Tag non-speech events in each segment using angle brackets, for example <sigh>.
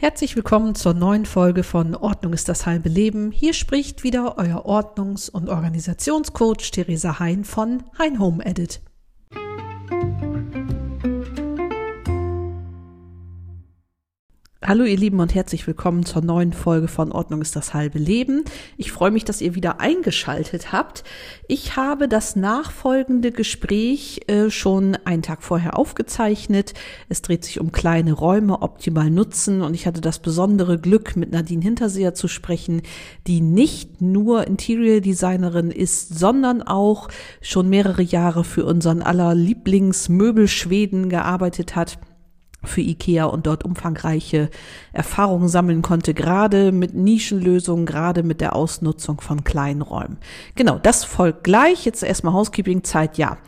Herzlich willkommen zur neuen Folge von Ordnung ist das halbe Leben. Hier spricht wieder euer Ordnungs- und Organisationscoach Theresa Hein von Hein Home Edit. Hallo ihr Lieben und herzlich willkommen zur neuen Folge von Ordnung ist das halbe Leben. Ich freue mich, dass ihr wieder eingeschaltet habt. Ich habe das nachfolgende Gespräch äh, schon einen Tag vorher aufgezeichnet. Es dreht sich um kleine Räume optimal nutzen und ich hatte das besondere Glück, mit Nadine Hinterseher zu sprechen, die nicht nur Interior Designerin ist, sondern auch schon mehrere Jahre für unseren aller Lieblingsmöbel Schweden gearbeitet hat für IKEA und dort umfangreiche Erfahrungen sammeln konnte, gerade mit Nischenlösungen, gerade mit der Ausnutzung von kleinen Räumen. Genau, das folgt gleich. Jetzt erstmal Housekeeping-Zeit, ja.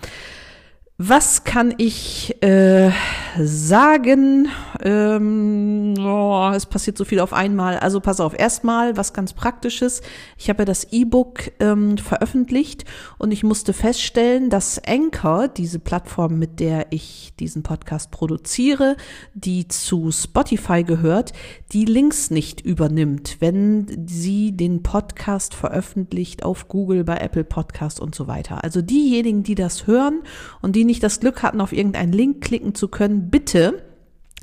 Was kann ich äh, sagen? Ähm, oh, es passiert so viel auf einmal. Also pass auf, erstmal was ganz Praktisches. Ich habe ja das E-Book ähm, veröffentlicht und ich musste feststellen, dass Anchor, diese Plattform, mit der ich diesen Podcast produziere, die zu Spotify gehört, die Links nicht übernimmt, wenn sie den Podcast veröffentlicht auf Google, bei Apple Podcast und so weiter. Also diejenigen, die das hören und die nicht das Glück hatten, auf irgendeinen Link klicken zu können, bitte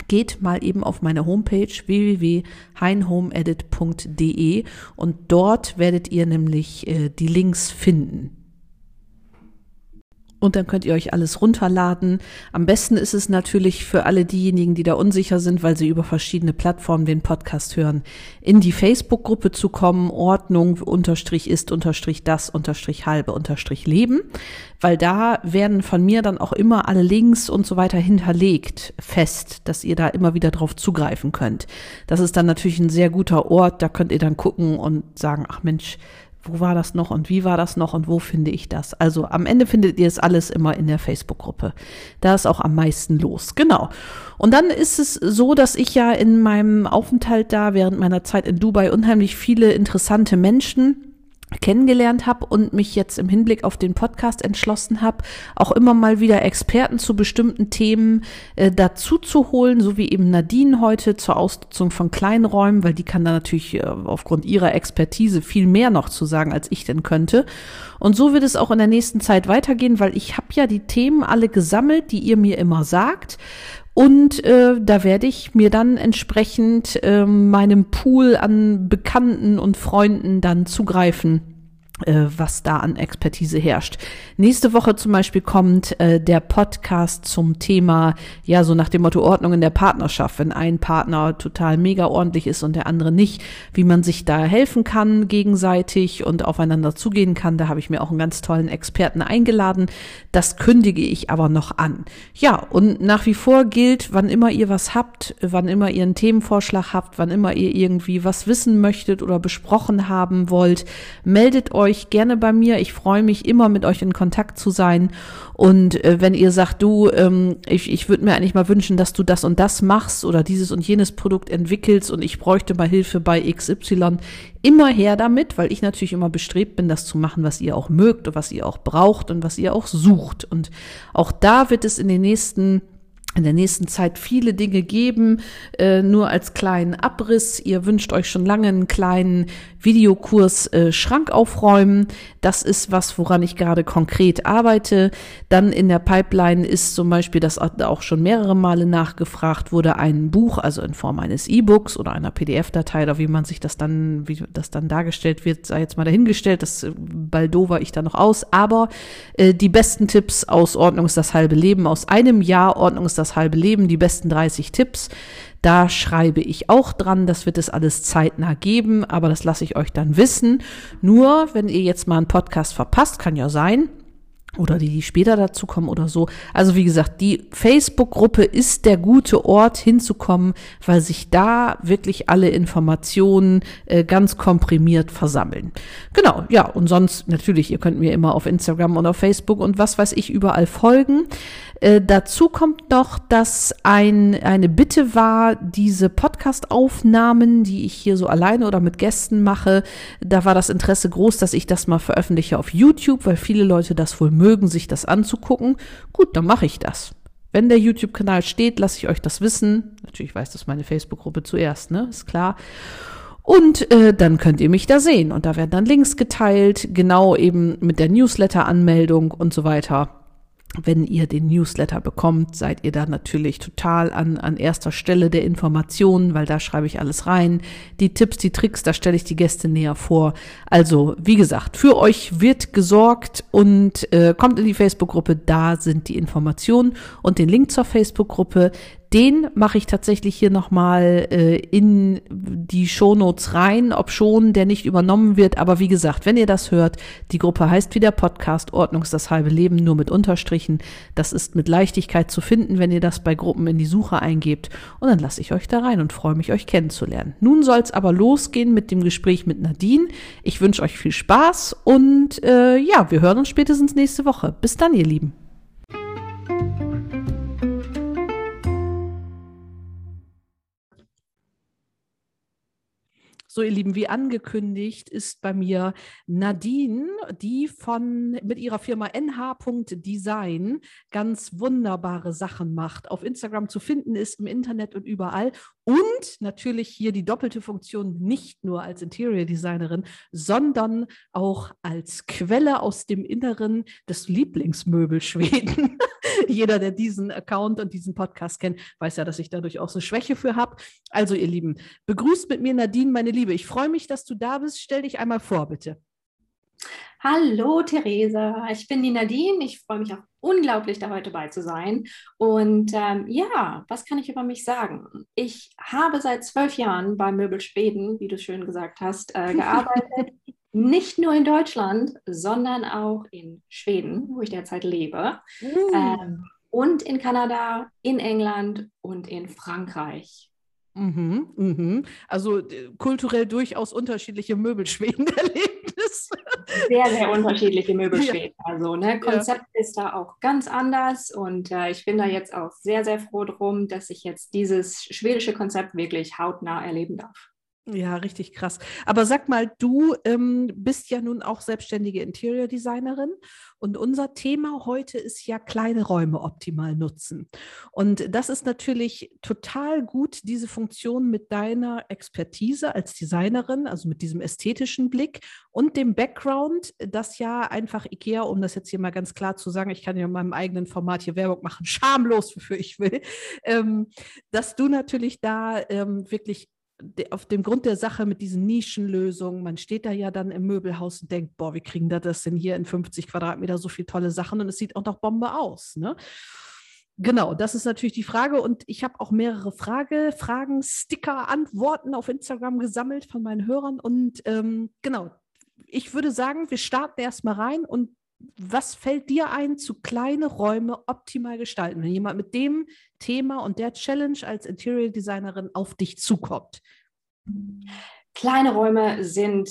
geht mal eben auf meine Homepage www.heinhomeedit.de und dort werdet ihr nämlich äh, die Links finden. Und dann könnt ihr euch alles runterladen. Am besten ist es natürlich für alle diejenigen, die da unsicher sind, weil sie über verschiedene Plattformen den Podcast hören, in die Facebook-Gruppe zu kommen, Ordnung unterstrich ist unterstrich das unterstrich halbe unterstrich Leben, weil da werden von mir dann auch immer alle Links und so weiter hinterlegt fest, dass ihr da immer wieder drauf zugreifen könnt. Das ist dann natürlich ein sehr guter Ort, da könnt ihr dann gucken und sagen, ach Mensch, wo war das noch und wie war das noch und wo finde ich das? Also am Ende findet ihr es alles immer in der Facebook-Gruppe. Da ist auch am meisten los. Genau. Und dann ist es so, dass ich ja in meinem Aufenthalt da während meiner Zeit in Dubai unheimlich viele interessante Menschen kennengelernt habe und mich jetzt im Hinblick auf den Podcast entschlossen habe, auch immer mal wieder Experten zu bestimmten Themen äh, dazu zu holen, so wie eben Nadine heute zur Ausnutzung von Kleinräumen, weil die kann da natürlich äh, aufgrund ihrer Expertise viel mehr noch zu sagen, als ich denn könnte. Und so wird es auch in der nächsten Zeit weitergehen, weil ich habe ja die Themen alle gesammelt, die ihr mir immer sagt und äh, da werde ich mir dann entsprechend äh, meinem Pool an Bekannten und Freunden dann zugreifen was da an Expertise herrscht. Nächste Woche zum Beispiel kommt äh, der Podcast zum Thema, ja, so nach dem Motto Ordnung in der Partnerschaft, wenn ein Partner total mega ordentlich ist und der andere nicht, wie man sich da helfen kann gegenseitig und aufeinander zugehen kann. Da habe ich mir auch einen ganz tollen Experten eingeladen. Das kündige ich aber noch an. Ja, und nach wie vor gilt, wann immer ihr was habt, wann immer ihr einen Themenvorschlag habt, wann immer ihr irgendwie was wissen möchtet oder besprochen haben wollt, meldet euch euch gerne bei mir. Ich freue mich immer, mit euch in Kontakt zu sein. Und äh, wenn ihr sagt, du, ähm, ich, ich würde mir eigentlich mal wünschen, dass du das und das machst oder dieses und jenes Produkt entwickelst und ich bräuchte mal Hilfe bei XY, immer her damit, weil ich natürlich immer bestrebt bin, das zu machen, was ihr auch mögt und was ihr auch braucht und was ihr auch sucht. Und auch da wird es in den nächsten in der nächsten Zeit viele Dinge geben, äh, nur als kleinen Abriss. Ihr wünscht euch schon lange einen kleinen Videokurs äh, Schrank aufräumen. Das ist was, woran ich gerade konkret arbeite. Dann in der Pipeline ist zum Beispiel, das auch schon mehrere Male nachgefragt wurde, ein Buch, also in Form eines E-Books oder einer PDF-Datei oder wie man sich das dann, wie das dann dargestellt wird, sei jetzt mal dahingestellt. Das äh, baldover ich da noch aus. Aber äh, die besten Tipps aus Ordnung ist das halbe Leben, aus einem Jahr Ordnung ist das halbe Leben, die besten 30 Tipps. Da schreibe ich auch dran, das wird es alles zeitnah geben, aber das lasse ich euch dann wissen. Nur, wenn ihr jetzt mal einen Podcast verpasst, kann ja sein, oder die, die später dazu kommen oder so. Also wie gesagt, die Facebook-Gruppe ist der gute Ort hinzukommen, weil sich da wirklich alle Informationen äh, ganz komprimiert versammeln. Genau, ja, und sonst natürlich, ihr könnt mir immer auf Instagram und auf Facebook und was weiß ich überall folgen. Äh, dazu kommt noch, dass ein, eine Bitte war, diese Podcast-Aufnahmen, die ich hier so alleine oder mit Gästen mache, da war das Interesse groß, dass ich das mal veröffentliche auf YouTube, weil viele Leute das wohl mögen, sich das anzugucken. Gut, dann mache ich das. Wenn der YouTube-Kanal steht, lasse ich euch das wissen. Natürlich weiß das meine Facebook-Gruppe zuerst, ne? Ist klar. Und äh, dann könnt ihr mich da sehen. Und da werden dann Links geteilt, genau eben mit der Newsletter-Anmeldung und so weiter wenn ihr den Newsletter bekommt, seid ihr da natürlich total an, an erster Stelle der Informationen, weil da schreibe ich alles rein. Die Tipps, die Tricks, da stelle ich die Gäste näher vor. Also, wie gesagt, für euch wird gesorgt und äh, kommt in die Facebook-Gruppe, da sind die Informationen und den Link zur Facebook-Gruppe, den mache ich tatsächlich hier nochmal äh, in die Shownotes rein, ob schon der nicht übernommen wird. Aber wie gesagt, wenn ihr das hört, die Gruppe heißt wie der Podcast Ordnungs das halbe Leben, nur mit Unterstrichen. Das ist mit Leichtigkeit zu finden, wenn ihr das bei Gruppen in die Suche eingebt. Und dann lasse ich euch da rein und freue mich, euch kennenzulernen. Nun soll es aber losgehen mit dem Gespräch mit Nadine. Ich wünsche euch viel Spaß und äh, ja, wir hören uns spätestens nächste Woche. Bis dann, ihr Lieben. So, ihr Lieben, wie angekündigt ist bei mir Nadine, die von mit ihrer Firma nh.design ganz wunderbare Sachen macht. Auf Instagram zu finden ist, im Internet und überall. Und natürlich hier die doppelte Funktion, nicht nur als Interior Designerin, sondern auch als Quelle aus dem Inneren des Lieblingsmöbel Schweden. <laughs> <laughs> Jeder, der diesen Account und diesen Podcast kennt, weiß ja, dass ich dadurch auch so Schwäche für habe. Also, ihr Lieben, begrüßt mit mir Nadine, meine Liebe. Ich freue mich, dass du da bist. Stell dich einmal vor, bitte. Hallo Theresa, ich bin die Nadine. Ich freue mich auch unglaublich, da heute bei zu sein. Und ähm, ja, was kann ich über mich sagen? Ich habe seit zwölf Jahren bei Möbel Schweden, wie du schön gesagt hast, äh, <laughs> gearbeitet. Nicht nur in Deutschland, sondern auch in Schweden, wo ich derzeit lebe. Mm. Ähm, und in Kanada, in England und in Frankreich. Mhm, mhm. Also kulturell durchaus unterschiedliche Möbelschweden Erlebnisse. Sehr, sehr unterschiedliche Möbelschweden. Ja. Also ne, Konzept ja. ist da auch ganz anders und äh, ich bin da jetzt auch sehr, sehr froh drum, dass ich jetzt dieses schwedische Konzept wirklich hautnah erleben darf. Ja, richtig krass. Aber sag mal, du ähm, bist ja nun auch selbstständige Interior Designerin und unser Thema heute ist ja kleine Räume optimal nutzen. Und das ist natürlich total gut, diese Funktion mit deiner Expertise als Designerin, also mit diesem ästhetischen Blick und dem Background, das ja einfach IKEA, um das jetzt hier mal ganz klar zu sagen, ich kann ja in meinem eigenen Format hier Werbung machen, schamlos, wofür ich will, ähm, dass du natürlich da ähm, wirklich auf dem Grund der Sache mit diesen Nischenlösungen, man steht da ja dann im Möbelhaus und denkt, boah, wie kriegen da das denn hier in 50 Quadratmeter so viele tolle Sachen und es sieht auch noch Bombe aus. Ne? Genau, das ist natürlich die Frage und ich habe auch mehrere Frage, Fragen, Sticker, Antworten auf Instagram gesammelt von meinen Hörern und ähm, genau, ich würde sagen, wir starten erstmal rein und was fällt dir ein, zu kleine Räume optimal gestalten, wenn jemand mit dem Thema und der Challenge als Interior Designerin auf dich zukommt? Kleine Räume sind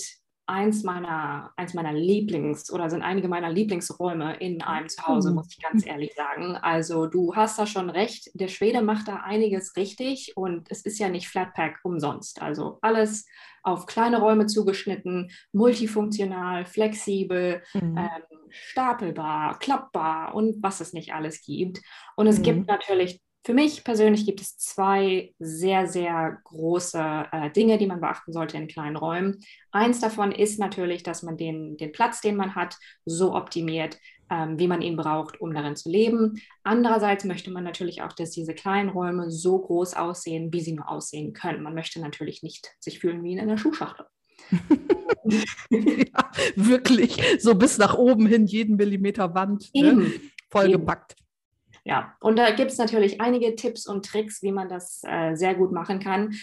eins meiner, eins meiner Lieblings- oder sind einige meiner Lieblingsräume in einem Zuhause, muss ich ganz ehrlich sagen. Also du hast da schon recht, der Schwede macht da einiges richtig und es ist ja nicht Flatpack umsonst. Also alles auf kleine Räume zugeschnitten, multifunktional, flexibel, mhm. ähm, stapelbar, klappbar und was es nicht alles gibt. Und es mhm. gibt natürlich für mich persönlich gibt es zwei sehr, sehr große äh, Dinge, die man beachten sollte in kleinen Räumen. Eins davon ist natürlich, dass man den, den Platz, den man hat, so optimiert, ähm, wie man ihn braucht, um darin zu leben. Andererseits möchte man natürlich auch, dass diese kleinen Räume so groß aussehen, wie sie nur aussehen können. Man möchte natürlich nicht sich fühlen wie in einer Schuhschachtel. <laughs> ja, wirklich, so bis nach oben hin, jeden Millimeter Wand, ne? vollgepackt. Ja, und da gibt es natürlich einige Tipps und Tricks, wie man das äh, sehr gut machen kann.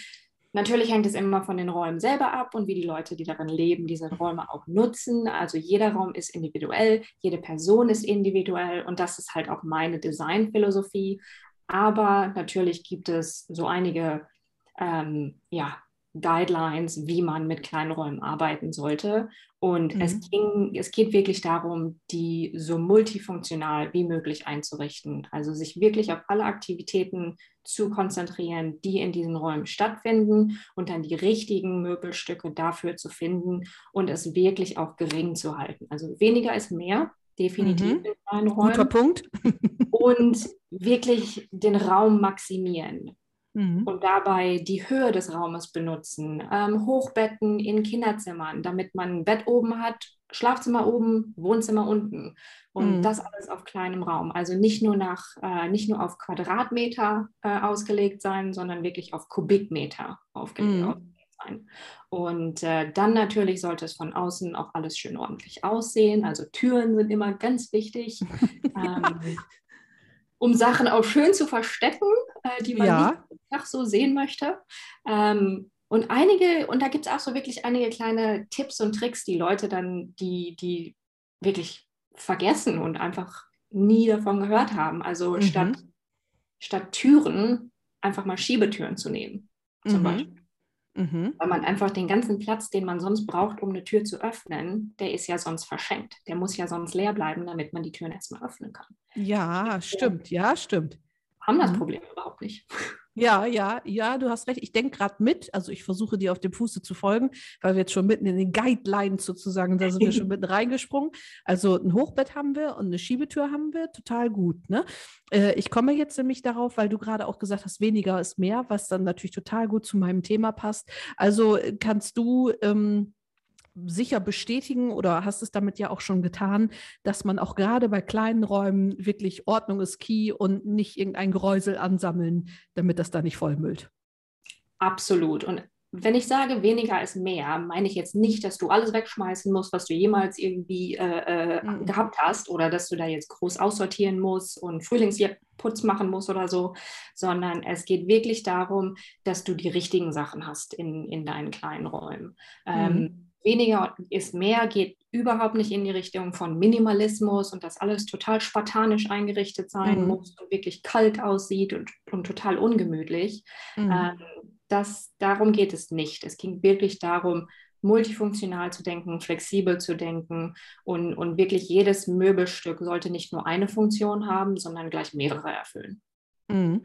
Natürlich hängt es immer von den Räumen selber ab und wie die Leute, die darin leben, diese Räume auch nutzen. Also jeder Raum ist individuell, jede Person ist individuell und das ist halt auch meine Designphilosophie. Aber natürlich gibt es so einige ähm, ja, Guidelines, wie man mit kleinen Räumen arbeiten sollte. Und mhm. es, ging, es geht wirklich darum, die so multifunktional wie möglich einzurichten. Also sich wirklich auf alle Aktivitäten zu konzentrieren, die in diesen Räumen stattfinden und dann die richtigen Möbelstücke dafür zu finden und es wirklich auch gering zu halten. Also weniger ist mehr. definitiv mhm. in kleinen Räumen. Guter Punkt. <laughs> und wirklich den Raum maximieren. Mhm. Und dabei die Höhe des Raumes benutzen. Ähm, Hochbetten in Kinderzimmern, damit man ein Bett oben hat, Schlafzimmer oben, Wohnzimmer unten. Und mhm. das alles auf kleinem Raum. Also nicht nur nach, äh, nicht nur auf Quadratmeter äh, ausgelegt sein, sondern wirklich auf Kubikmeter aufgelegt. Mhm sein. Und äh, dann natürlich sollte es von außen auch alles schön ordentlich aussehen. Also Türen sind immer ganz wichtig, <laughs> ähm, um Sachen auch schön zu verstecken, äh, die man ja. nicht so sehen möchte. Ähm, und einige, und da gibt es auch so wirklich einige kleine Tipps und Tricks, die Leute dann, die, die wirklich vergessen und einfach nie davon gehört haben. Also mhm. statt, statt Türen einfach mal Schiebetüren zu nehmen, zum mhm. Beispiel. Mhm. Weil man einfach den ganzen Platz, den man sonst braucht, um eine Tür zu öffnen, der ist ja sonst verschenkt. Der muss ja sonst leer bleiben, damit man die Türen erstmal öffnen kann. Ja, stimmt, ja, stimmt. Haben das mhm. Problem überhaupt nicht. Ja, ja, ja, du hast recht. Ich denke gerade mit, also ich versuche dir auf dem Fuße zu folgen, weil wir jetzt schon mitten in den Guidelines sozusagen, da sind wir schon <laughs> mitten reingesprungen. Also ein Hochbett haben wir und eine Schiebetür haben wir, total gut. Ne? Äh, ich komme jetzt nämlich darauf, weil du gerade auch gesagt hast, weniger ist mehr, was dann natürlich total gut zu meinem Thema passt. Also äh, kannst du ähm, sicher bestätigen oder hast es damit ja auch schon getan, dass man auch gerade bei kleinen Räumen wirklich Ordnung ist key und nicht irgendein Geräusel ansammeln, damit das da nicht vollmüllt. Absolut. Und wenn ich sage, weniger ist mehr, meine ich jetzt nicht, dass du alles wegschmeißen musst, was du jemals irgendwie äh, äh, mhm. gehabt hast oder dass du da jetzt groß aussortieren musst und Frühlingsputz machen musst oder so, sondern es geht wirklich darum, dass du die richtigen Sachen hast in, in deinen kleinen Räumen. Mhm. Ähm, weniger ist mehr geht überhaupt nicht in die Richtung von Minimalismus und dass alles total spartanisch eingerichtet sein mhm. muss und wirklich kalt aussieht und, und total ungemütlich. Mhm. Ähm, das, darum geht es nicht. Es ging wirklich darum, multifunktional zu denken, flexibel zu denken und, und wirklich jedes Möbelstück sollte nicht nur eine Funktion haben, sondern gleich mehrere erfüllen. Mhm.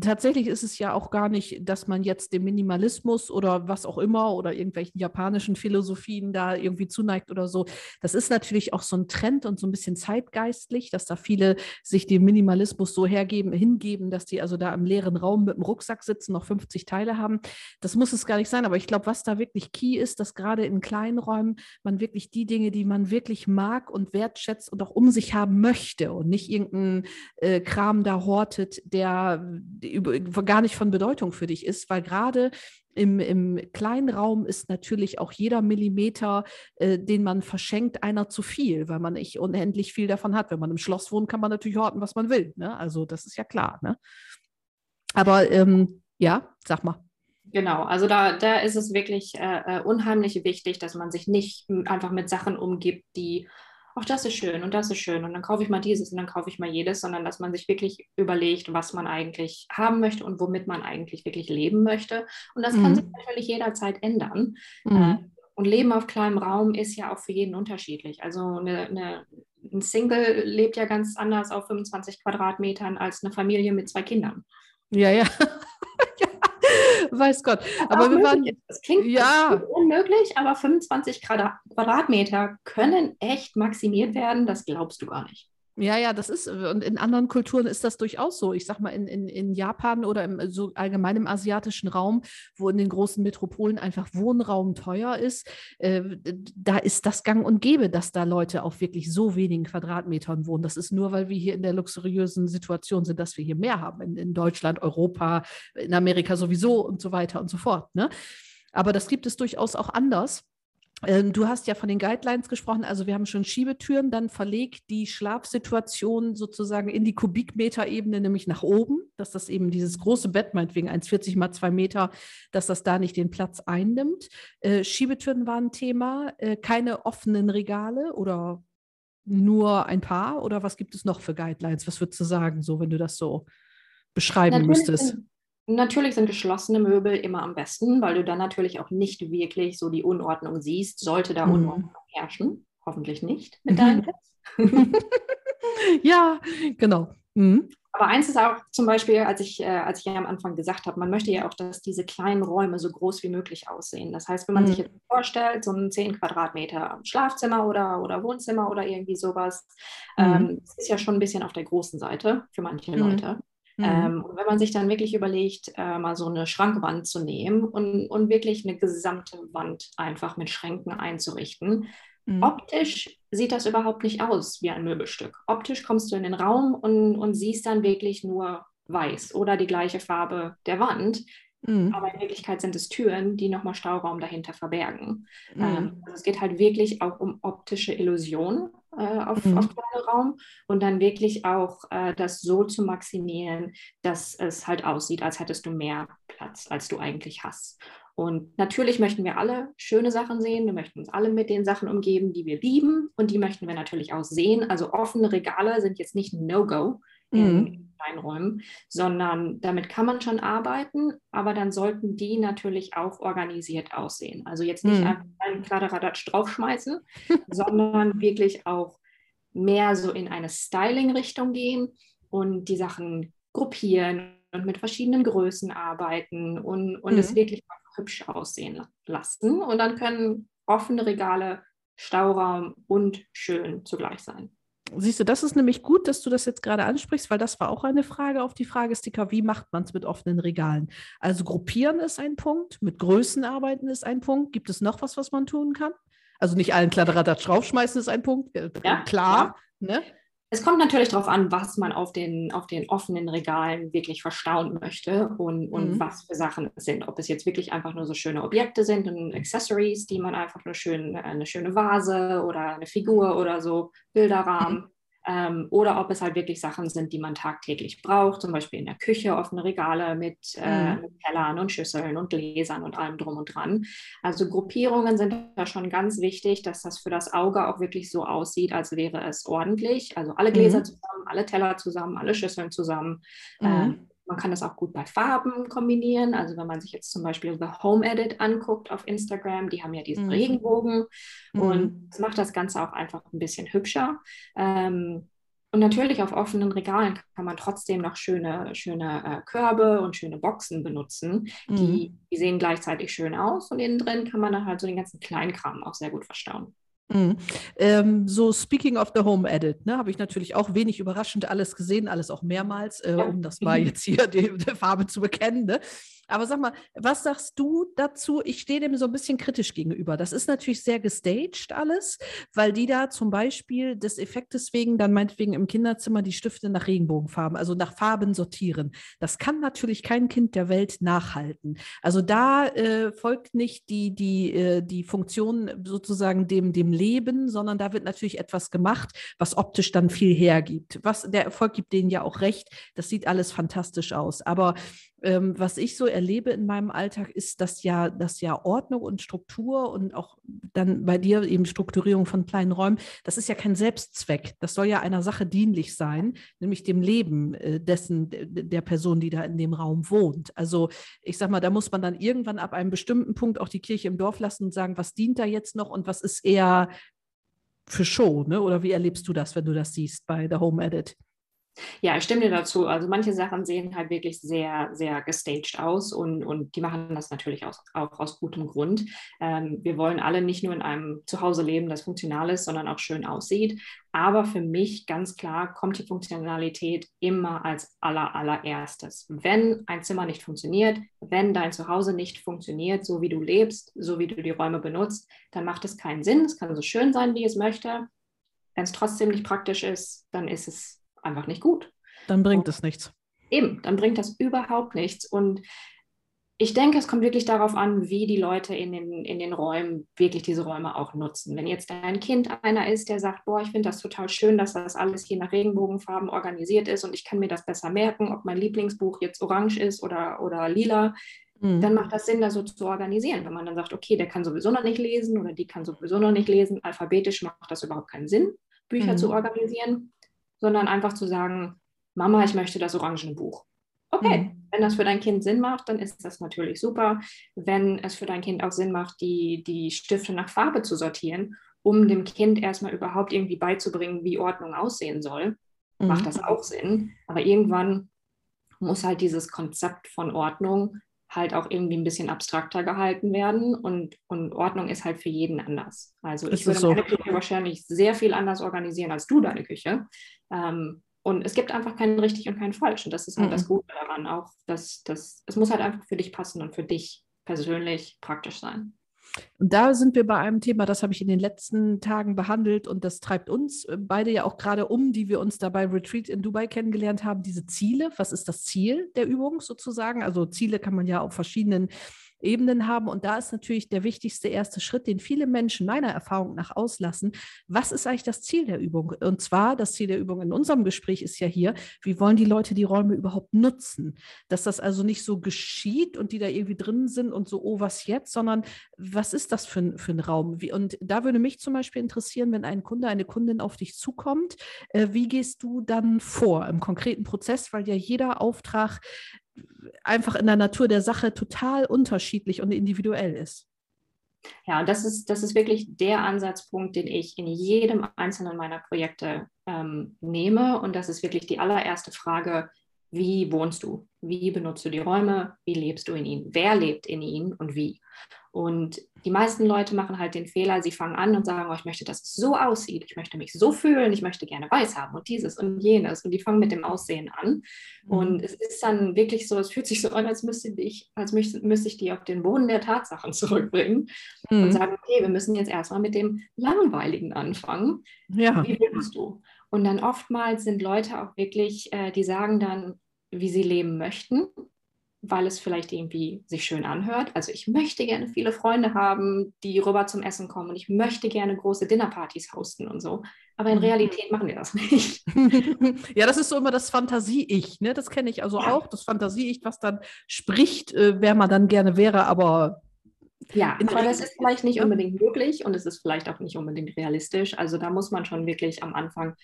Tatsächlich ist es ja auch gar nicht, dass man jetzt dem Minimalismus oder was auch immer oder irgendwelchen japanischen Philosophien da irgendwie zuneigt oder so. Das ist natürlich auch so ein Trend und so ein bisschen zeitgeistlich, dass da viele sich dem Minimalismus so hergeben, hingeben, dass die also da im leeren Raum mit dem Rucksack sitzen, noch 50 Teile haben. Das muss es gar nicht sein. Aber ich glaube, was da wirklich key ist, dass gerade in kleinen Räumen man wirklich die Dinge, die man wirklich mag und wertschätzt und auch um sich haben möchte und nicht irgendeinen äh, Kram da hortet, der der gar nicht von Bedeutung für dich ist, weil gerade im, im kleinen Raum ist natürlich auch jeder Millimeter, äh, den man verschenkt, einer zu viel, weil man nicht unendlich viel davon hat. Wenn man im Schloss wohnt, kann man natürlich horten, was man will. Ne? Also das ist ja klar. Ne? Aber ähm, ja, sag mal. Genau, also da, da ist es wirklich äh, äh unheimlich wichtig, dass man sich nicht einfach mit Sachen umgibt, die ach, das ist schön und das ist schön und dann kaufe ich mal dieses und dann kaufe ich mal jedes, sondern dass man sich wirklich überlegt, was man eigentlich haben möchte und womit man eigentlich wirklich leben möchte. Und das mhm. kann sich natürlich jederzeit ändern. Mhm. Äh, und Leben auf kleinem Raum ist ja auch für jeden unterschiedlich. Also eine, eine, ein Single lebt ja ganz anders auf 25 Quadratmetern als eine Familie mit zwei Kindern. Ja, ja. <laughs> Weiß Gott. Aber wir waren. Das klingt ja. unmöglich, aber 25 Quadratmeter können echt maximiert werden. Das glaubst du gar nicht. Ja, ja, das ist, und in anderen Kulturen ist das durchaus so. Ich sag mal, in, in, in Japan oder im so allgemein im asiatischen Raum, wo in den großen Metropolen einfach Wohnraum teuer ist, äh, da ist das gang und gäbe, dass da Leute auf wirklich so wenigen Quadratmetern wohnen. Das ist nur, weil wir hier in der luxuriösen Situation sind, dass wir hier mehr haben. In, in Deutschland, Europa, in Amerika sowieso und so weiter und so fort. Ne? Aber das gibt es durchaus auch anders. Ähm, du hast ja von den Guidelines gesprochen, also wir haben schon Schiebetüren, dann verlegt die Schlafsituation sozusagen in die Kubikmeterebene, nämlich nach oben, dass das eben dieses große Bett, meinetwegen 1,40 mal 2 Meter, dass das da nicht den Platz einnimmt. Äh, Schiebetüren waren ein Thema, äh, keine offenen Regale oder nur ein paar oder was gibt es noch für Guidelines? Was würdest du sagen, so wenn du das so beschreiben Natürlich müsstest? Natürlich sind geschlossene Möbel immer am besten, weil du dann natürlich auch nicht wirklich so die Unordnung siehst. Sollte da mhm. Unordnung herrschen, hoffentlich nicht mit deinen Pets. <laughs> ja, genau. Mhm. Aber eins ist auch zum Beispiel, als ich, äh, als ich ja am Anfang gesagt habe, man möchte ja auch, dass diese kleinen Räume so groß wie möglich aussehen. Das heißt, wenn man mhm. sich jetzt vorstellt, so ein 10 Quadratmeter Schlafzimmer oder, oder Wohnzimmer oder irgendwie sowas, mhm. ähm, das ist ja schon ein bisschen auf der großen Seite für manche mhm. Leute. Mhm. Ähm, und wenn man sich dann wirklich überlegt, äh, mal so eine Schrankwand zu nehmen und, und wirklich eine gesamte Wand einfach mit Schränken einzurichten, Mhm. Optisch sieht das überhaupt nicht aus wie ein Möbelstück. Optisch kommst du in den Raum und, und siehst dann wirklich nur weiß oder die gleiche Farbe der Wand. Mhm. Aber in Wirklichkeit sind es Türen, die nochmal Stauraum dahinter verbergen. Mhm. Ähm, also es geht halt wirklich auch um optische Illusion äh, auf, mhm. auf Raum und dann wirklich auch äh, das so zu maximieren, dass es halt aussieht, als hättest du mehr Platz, als du eigentlich hast. Und natürlich möchten wir alle schöne Sachen sehen. Wir möchten uns alle mit den Sachen umgeben, die wir lieben. Und die möchten wir natürlich auch sehen. Also offene Regale sind jetzt nicht ein No-Go mhm. in Räumen, sondern damit kann man schon arbeiten. Aber dann sollten die natürlich auch organisiert aussehen. Also jetzt nicht mhm. einfach einen Kladderadatsch draufschmeißen, <laughs> sondern wirklich auch mehr so in eine Styling-Richtung gehen und die Sachen gruppieren und mit verschiedenen Größen arbeiten und, und mhm. es wirklich hübsch aussehen lassen. Und dann können offene Regale Stauraum und schön zugleich sein. Siehst du, das ist nämlich gut, dass du das jetzt gerade ansprichst, weil das war auch eine Frage auf die Fragesticker, wie macht man es mit offenen Regalen? Also gruppieren ist ein Punkt, mit Größen arbeiten ist ein Punkt. Gibt es noch was, was man tun kann? Also nicht allen Kladderadatsch draufschmeißen ist ein Punkt, äh, ja, klar. Ja. Ne? Es kommt natürlich darauf an, was man auf den, auf den offenen Regalen wirklich verstauen möchte und, und mhm. was für Sachen es sind. Ob es jetzt wirklich einfach nur so schöne Objekte sind und Accessories, die man einfach nur schön, eine schöne Vase oder eine Figur oder so, Bilderrahmen. Ähm, oder ob es halt wirklich Sachen sind, die man tagtäglich braucht, zum Beispiel in der Küche offene Regale mit, äh, mhm. mit Tellern und Schüsseln und Gläsern und allem drum und dran. Also Gruppierungen sind da schon ganz wichtig, dass das für das Auge auch wirklich so aussieht, als wäre es ordentlich. Also alle Gläser mhm. zusammen, alle Teller zusammen, alle Schüsseln zusammen. Mhm. Ähm, man kann das auch gut bei Farben kombinieren. Also wenn man sich jetzt zum Beispiel The Home Edit anguckt auf Instagram, die haben ja diesen mhm. Regenbogen mhm. und das macht das Ganze auch einfach ein bisschen hübscher. Ähm, und natürlich auf offenen Regalen kann man trotzdem noch schöne, schöne äh, Körbe und schöne Boxen benutzen. Mhm. Die, die sehen gleichzeitig schön aus und innen drin kann man dann halt so den ganzen Kleinkram auch sehr gut verstauen. Mhm. Ähm, so speaking of the Home Edit, ne, habe ich natürlich auch wenig überraschend alles gesehen, alles auch mehrmals, äh, um das <laughs> mal jetzt hier die, die Farbe zu bekennen. Ne? Aber sag mal, was sagst du dazu? Ich stehe dem so ein bisschen kritisch gegenüber. Das ist natürlich sehr gestaged alles, weil die da zum Beispiel des Effektes wegen dann meinetwegen im Kinderzimmer die Stifte nach Regenbogenfarben, also nach Farben sortieren. Das kann natürlich kein Kind der Welt nachhalten. Also da äh, folgt nicht die, die, äh, die Funktion sozusagen dem, dem Leben, sondern da wird natürlich etwas gemacht, was optisch dann viel hergibt. Was der Erfolg gibt denen ja auch recht. Das sieht alles fantastisch aus. Aber ähm, was ich so erlebe in meinem Alltag, ist, dass ja, dass ja Ordnung und Struktur und auch dann bei dir eben Strukturierung von kleinen Räumen, das ist ja kein Selbstzweck. Das soll ja einer Sache dienlich sein, nämlich dem Leben äh, dessen, der Person, die da in dem Raum wohnt. Also ich sag mal, da muss man dann irgendwann ab einem bestimmten Punkt auch die Kirche im Dorf lassen und sagen, was dient da jetzt noch und was ist eher für Show, ne? Oder wie erlebst du das, wenn du das siehst bei The Home Edit? Ja, ich stimme dir dazu. Also manche Sachen sehen halt wirklich sehr, sehr gestaged aus und, und die machen das natürlich auch, auch aus gutem Grund. Ähm, wir wollen alle nicht nur in einem Zuhause leben, das funktional ist, sondern auch schön aussieht. Aber für mich ganz klar kommt die Funktionalität immer als aller, allererstes. Wenn ein Zimmer nicht funktioniert, wenn dein Zuhause nicht funktioniert, so wie du lebst, so wie du die Räume benutzt, dann macht es keinen Sinn. Es kann so schön sein, wie es möchte. Wenn es trotzdem nicht praktisch ist, dann ist es einfach nicht gut. Dann bringt und es nichts. Eben, dann bringt das überhaupt nichts. Und ich denke, es kommt wirklich darauf an, wie die Leute in den, in den Räumen wirklich diese Räume auch nutzen. Wenn jetzt ein Kind einer ist, der sagt, boah, ich finde das total schön, dass das alles hier nach Regenbogenfarben organisiert ist und ich kann mir das besser merken, ob mein Lieblingsbuch jetzt orange ist oder, oder lila, mhm. dann macht das Sinn, das so zu organisieren. Wenn man dann sagt, okay, der kann sowieso noch nicht lesen oder die kann sowieso noch nicht lesen, alphabetisch macht das überhaupt keinen Sinn, Bücher mhm. zu organisieren sondern einfach zu sagen, Mama, ich möchte das orangene Buch. Okay, mhm. wenn das für dein Kind Sinn macht, dann ist das natürlich super. Wenn es für dein Kind auch Sinn macht, die, die Stifte nach Farbe zu sortieren, um dem Kind erstmal überhaupt irgendwie beizubringen, wie Ordnung aussehen soll, mhm. macht das auch Sinn. Aber irgendwann muss halt dieses Konzept von Ordnung halt auch irgendwie ein bisschen abstrakter gehalten werden und, und Ordnung ist halt für jeden anders. Also ich würde so. meine Küche wahrscheinlich sehr viel anders organisieren als du deine Küche. Ähm, und es gibt einfach keinen richtig und keinen falsch. Und das ist halt mhm. das Gute daran auch, dass, dass es muss halt einfach für dich passen und für dich persönlich praktisch sein. Und da sind wir bei einem Thema, das habe ich in den letzten Tagen behandelt und das treibt uns äh, beide ja auch gerade um, die wir uns dabei Retreat in Dubai kennengelernt haben, diese Ziele. Was ist das Ziel der Übung sozusagen? Also Ziele kann man ja auf verschiedenen Ebenen haben. Und da ist natürlich der wichtigste erste Schritt, den viele Menschen meiner Erfahrung nach auslassen. Was ist eigentlich das Ziel der Übung? Und zwar, das Ziel der Übung in unserem Gespräch ist ja hier, wie wollen die Leute die Räume überhaupt nutzen? Dass das also nicht so geschieht und die da irgendwie drin sind und so, oh, was jetzt, sondern was ist das für, für ein Raum? Wie, und da würde mich zum Beispiel interessieren, wenn ein Kunde, eine Kundin auf dich zukommt, äh, wie gehst du dann vor im konkreten Prozess, weil ja jeder Auftrag einfach in der Natur der Sache total unterschiedlich und individuell ist. Ja, das ist, das ist wirklich der Ansatzpunkt, den ich in jedem einzelnen meiner Projekte ähm, nehme. Und das ist wirklich die allererste Frage, wie wohnst du? Wie benutzt du die Räume? Wie lebst du in ihnen? Wer lebt in ihnen und wie? Und die meisten Leute machen halt den Fehler, sie fangen an und sagen, oh, ich möchte, dass es so aussieht, ich möchte mich so fühlen, ich möchte gerne weiß haben und dieses und jenes. Und die fangen mit dem Aussehen an. Mhm. Und es ist dann wirklich so, es fühlt sich so an, als müsste ich, als müsste, ich die auf den Boden der Tatsachen <laughs> zurückbringen mhm. und sagen, okay, wir müssen jetzt erstmal mit dem Langweiligen anfangen. Ja. Wie willst du? Und dann oftmals sind Leute auch wirklich, äh, die sagen dann, wie sie leben möchten, weil es vielleicht irgendwie sich schön anhört. Also ich möchte gerne viele Freunde haben, die rüber zum Essen kommen und ich möchte gerne große Dinnerpartys hosten und so. Aber in mhm. Realität machen wir das nicht. <laughs> <laughs> ja, das ist so immer das Fantasie-Ich, ne? Das kenne ich also ja. auch, das Fantasie-Ich, was dann spricht, äh, wer man dann gerne wäre, aber ja, aber das ist vielleicht nicht unbedingt möglich und es ist vielleicht auch nicht unbedingt realistisch. Also da muss man schon wirklich am Anfang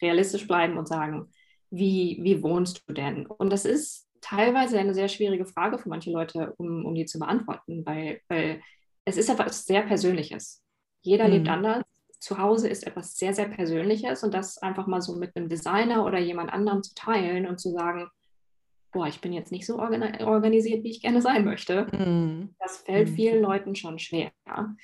realistisch bleiben und sagen, wie, wie wohnst du denn? Und das ist teilweise eine sehr schwierige Frage für manche Leute, um, um die zu beantworten, weil, weil es ist etwas sehr Persönliches. Jeder mhm. lebt anders. Zu Hause ist etwas sehr, sehr Persönliches und das einfach mal so mit einem Designer oder jemand anderem zu teilen und zu sagen, boah, ich bin jetzt nicht so organisiert, wie ich gerne sein möchte. Mhm. Das fällt mhm. vielen Leuten schon schwer.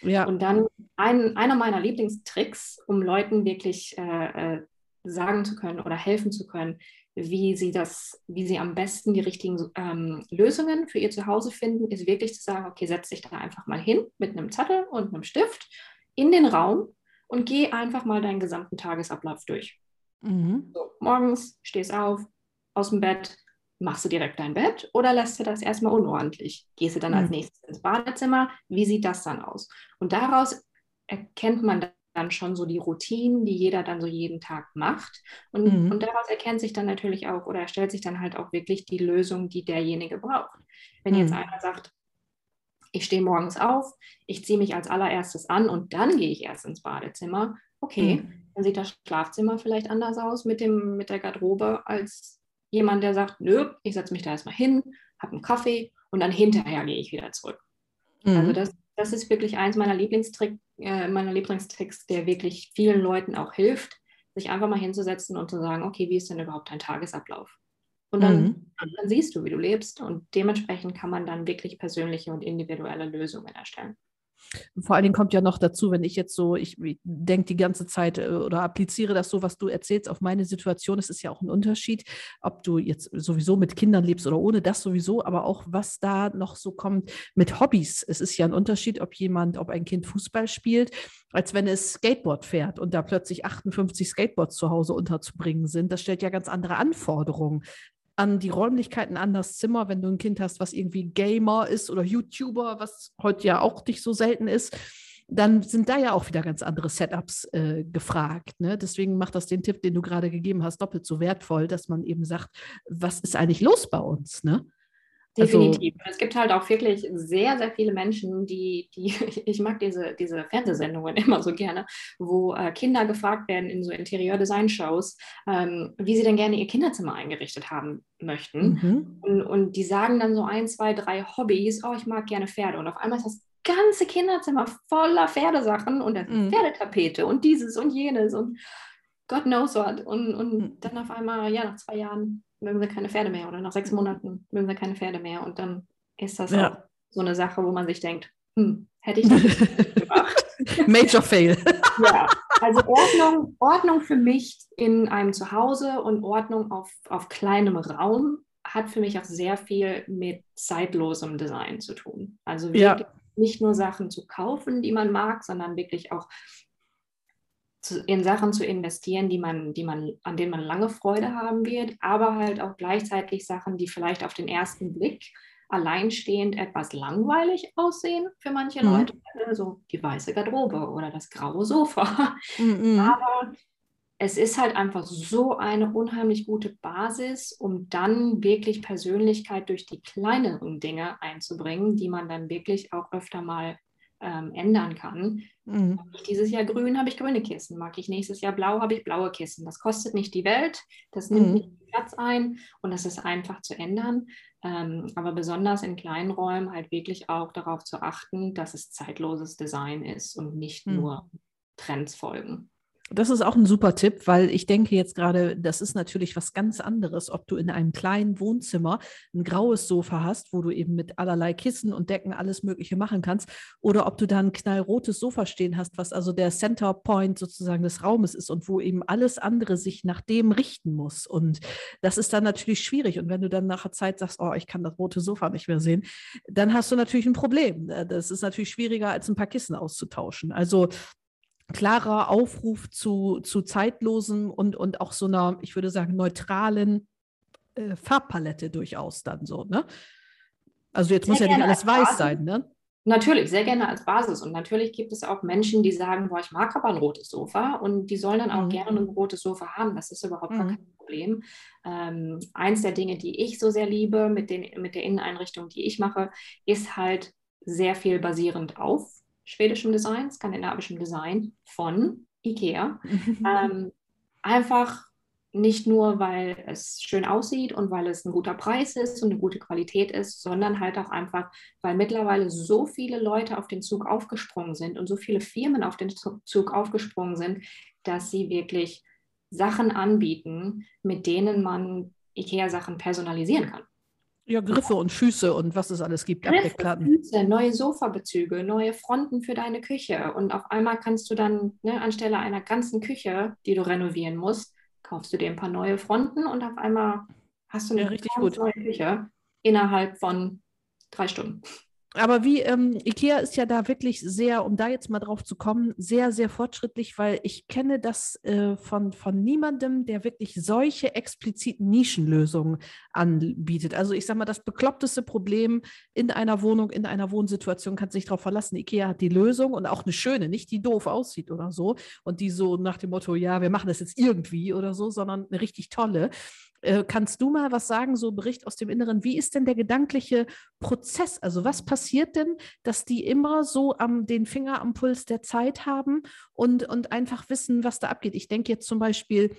Ja. Und dann ein, einer meiner Lieblingstricks, um Leuten wirklich äh, äh sagen zu können oder helfen zu können, wie sie das, wie sie am besten die richtigen ähm, Lösungen für ihr Zuhause finden, ist wirklich zu sagen, okay, setz dich da einfach mal hin mit einem Zettel und einem Stift in den Raum und geh einfach mal deinen gesamten Tagesablauf durch. Mhm. So, morgens stehst auf, aus dem Bett, machst du direkt dein Bett oder lässt du das erstmal unordentlich? Gehst du dann mhm. als nächstes ins Badezimmer? Wie sieht das dann aus? Und daraus erkennt man dann schon so die Routinen, die jeder dann so jeden Tag macht. Und, mhm. und daraus erkennt sich dann natürlich auch oder erstellt sich dann halt auch wirklich die Lösung, die derjenige braucht. Wenn mhm. jetzt einer sagt, ich stehe morgens auf, ich ziehe mich als allererstes an und dann gehe ich erst ins Badezimmer, okay, mhm. dann sieht das Schlafzimmer vielleicht anders aus mit, dem, mit der Garderobe als jemand, der sagt, nö, ich setze mich da erstmal hin, habe einen Kaffee und dann hinterher gehe ich wieder zurück. Also mhm. das das ist wirklich eins meiner, Lieblingstrick, äh, meiner Lieblingstricks, der wirklich vielen Leuten auch hilft, sich einfach mal hinzusetzen und zu sagen, okay, wie ist denn überhaupt dein Tagesablauf? Und dann, mhm. dann siehst du, wie du lebst und dementsprechend kann man dann wirklich persönliche und individuelle Lösungen erstellen. Vor allen Dingen kommt ja noch dazu, wenn ich jetzt so, ich, denke die ganze Zeit äh, oder appliziere das so, was du erzählst, auf meine Situation. Es ist ja auch ein Unterschied, ob du jetzt sowieso mit Kindern lebst oder ohne das sowieso, aber auch was da noch so kommt mit Hobbys. Es ist ja ein Unterschied, ob jemand, ob ein Kind Fußball spielt, als wenn es Skateboard fährt und da plötzlich 58 Skateboards zu Hause unterzubringen sind. Das stellt ja ganz andere Anforderungen an die Räumlichkeiten, an das Zimmer, wenn du ein Kind hast, was irgendwie Gamer ist oder YouTuber, was heute ja auch nicht so selten ist, dann sind da ja auch wieder ganz andere Setups äh, gefragt. Ne? Deswegen macht das den Tipp, den du gerade gegeben hast, doppelt so wertvoll, dass man eben sagt, was ist eigentlich los bei uns? Ne? Also Definitiv. Also, es gibt halt auch wirklich sehr, sehr viele Menschen, die, die <laughs> ich mag diese, diese Fernsehsendungen <laughs> immer so gerne, wo äh, Kinder gefragt werden in so Interieurdesign-Shows, ähm, wie sie denn gerne ihr Kinderzimmer eingerichtet haben möchten. Mhm. Und, und die sagen dann so ein, zwei, drei Hobbys, oh, ich mag gerne Pferde. Und auf einmal ist das ganze Kinderzimmer voller Pferdesachen und mhm. Pferdetapete und dieses und jenes. Und God knows what. Und, und hm. dann auf einmal, ja, nach zwei Jahren mögen sie keine Pferde mehr oder nach sechs Monaten mögen sie keine Pferde mehr. Und dann ist das ja. auch so eine Sache, wo man sich denkt, hm, hätte ich das <laughs> nicht gemacht. <laughs> Major Fail. <laughs> ja, also Ordnung, Ordnung für mich in einem Zuhause und Ordnung auf, auf kleinem Raum hat für mich auch sehr viel mit zeitlosem Design zu tun. Also ja. nicht nur Sachen zu kaufen, die man mag, sondern wirklich auch zu, in Sachen zu investieren, die man, die man, an denen man lange Freude haben wird, aber halt auch gleichzeitig Sachen, die vielleicht auf den ersten Blick alleinstehend etwas langweilig aussehen für manche mhm. Leute, so die weiße Garderobe oder das graue Sofa. Mhm. <laughs> Aber es ist halt einfach so eine unheimlich gute Basis, um dann wirklich Persönlichkeit durch die kleineren Dinge einzubringen, die man dann wirklich auch öfter mal ähm, ändern kann. Mhm. Mag ich dieses Jahr grün, habe ich grüne Kissen. Mag ich nächstes Jahr blau, habe ich blaue Kissen. Das kostet nicht die Welt, das nimmt mhm. nicht Platz ein und das ist einfach zu ändern. Ähm, aber besonders in kleinen Räumen halt wirklich auch darauf zu achten, dass es zeitloses Design ist und nicht mhm. nur Trends folgen. Das ist auch ein super Tipp, weil ich denke jetzt gerade, das ist natürlich was ganz anderes, ob du in einem kleinen Wohnzimmer ein graues Sofa hast, wo du eben mit allerlei Kissen und Decken alles Mögliche machen kannst, oder ob du da ein knallrotes Sofa stehen hast, was also der Center Point sozusagen des Raumes ist und wo eben alles andere sich nach dem richten muss. Und das ist dann natürlich schwierig. Und wenn du dann nach der Zeit sagst, oh, ich kann das rote Sofa nicht mehr sehen, dann hast du natürlich ein Problem. Das ist natürlich schwieriger, als ein paar Kissen auszutauschen. Also klarer Aufruf zu, zu zeitlosem und, und auch so einer, ich würde sagen, neutralen äh, Farbpalette durchaus dann so, ne? Also jetzt sehr muss ja nicht alles weiß Basis. sein, ne? Natürlich, sehr gerne als Basis. Und natürlich gibt es auch Menschen, die sagen, boah, ich mag aber ein rotes Sofa und die sollen dann auch mhm. gerne ein rotes Sofa haben. Das ist überhaupt mhm. kein Problem. Ähm, eins der Dinge, die ich so sehr liebe mit, den, mit der Inneneinrichtung, die ich mache, ist halt sehr viel basierend auf schwedischem Design, skandinavischem Design von IKEA. <laughs> ähm, einfach nicht nur, weil es schön aussieht und weil es ein guter Preis ist und eine gute Qualität ist, sondern halt auch einfach, weil mittlerweile so viele Leute auf den Zug aufgesprungen sind und so viele Firmen auf den Zug aufgesprungen sind, dass sie wirklich Sachen anbieten, mit denen man IKEA-Sachen personalisieren kann. Ja, Griffe und Füße und was es alles gibt. Griffe, Füße, neue Sofabezüge, neue Fronten für deine Küche. Und auf einmal kannst du dann ne, anstelle einer ganzen Küche, die du renovieren musst, kaufst du dir ein paar neue Fronten und auf einmal hast du eine ja, richtig neue Küche innerhalb von drei Stunden. Aber wie ähm, IKEA ist ja da wirklich sehr, um da jetzt mal drauf zu kommen, sehr, sehr fortschrittlich, weil ich kenne das äh, von, von niemandem, der wirklich solche expliziten Nischenlösungen anbietet. Also ich sage mal, das bekloppteste Problem in einer Wohnung, in einer Wohnsituation, kannst du dich darauf verlassen. IKEA hat die Lösung und auch eine schöne, nicht die doof aussieht oder so und die so nach dem Motto, ja, wir machen das jetzt irgendwie oder so, sondern eine richtig tolle. Äh, kannst du mal was sagen, so Bericht aus dem Inneren? Wie ist denn der gedankliche Prozess? Also was passiert denn, dass die immer so am, den Finger am Puls der Zeit haben und, und einfach wissen, was da abgeht? Ich denke jetzt zum Beispiel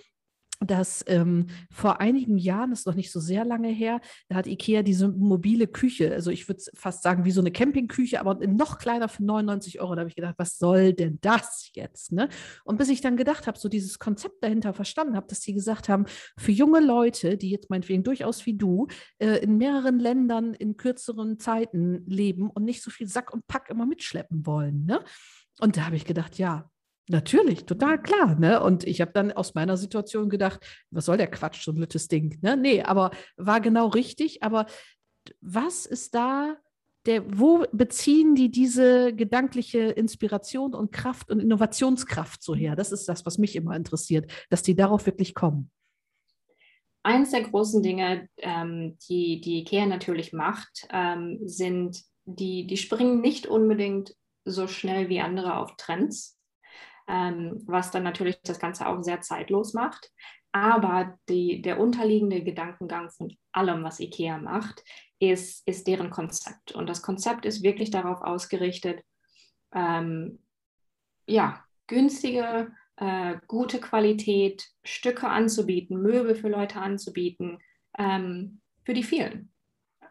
dass ähm, vor einigen Jahren, das ist noch nicht so sehr lange her, da hat Ikea diese mobile Küche, also ich würde fast sagen wie so eine Campingküche, aber noch kleiner für 99 Euro. Da habe ich gedacht, was soll denn das jetzt? Ne? Und bis ich dann gedacht habe, so dieses Konzept dahinter verstanden habe, dass sie gesagt haben, für junge Leute, die jetzt meinetwegen durchaus wie du äh, in mehreren Ländern in kürzeren Zeiten leben und nicht so viel Sack und Pack immer mitschleppen wollen. Ne? Und da habe ich gedacht, ja, Natürlich, total klar. Ne? Und ich habe dann aus meiner Situation gedacht, was soll der Quatsch, so ein lüttes Ding. Ne? Nee, aber war genau richtig. Aber was ist da, der, wo beziehen die diese gedankliche Inspiration und Kraft und Innovationskraft so her? Das ist das, was mich immer interessiert, dass die darauf wirklich kommen. Eins der großen Dinge, ähm, die die IKEA natürlich macht, ähm, sind, die, die springen nicht unbedingt so schnell wie andere auf Trends ähm, was dann natürlich das Ganze auch sehr zeitlos macht. Aber die, der unterliegende Gedankengang von allem, was IKEA macht, ist, ist deren Konzept. Und das Konzept ist wirklich darauf ausgerichtet, ähm, ja, günstige, äh, gute Qualität, Stücke anzubieten, Möbel für Leute anzubieten, ähm, für die vielen.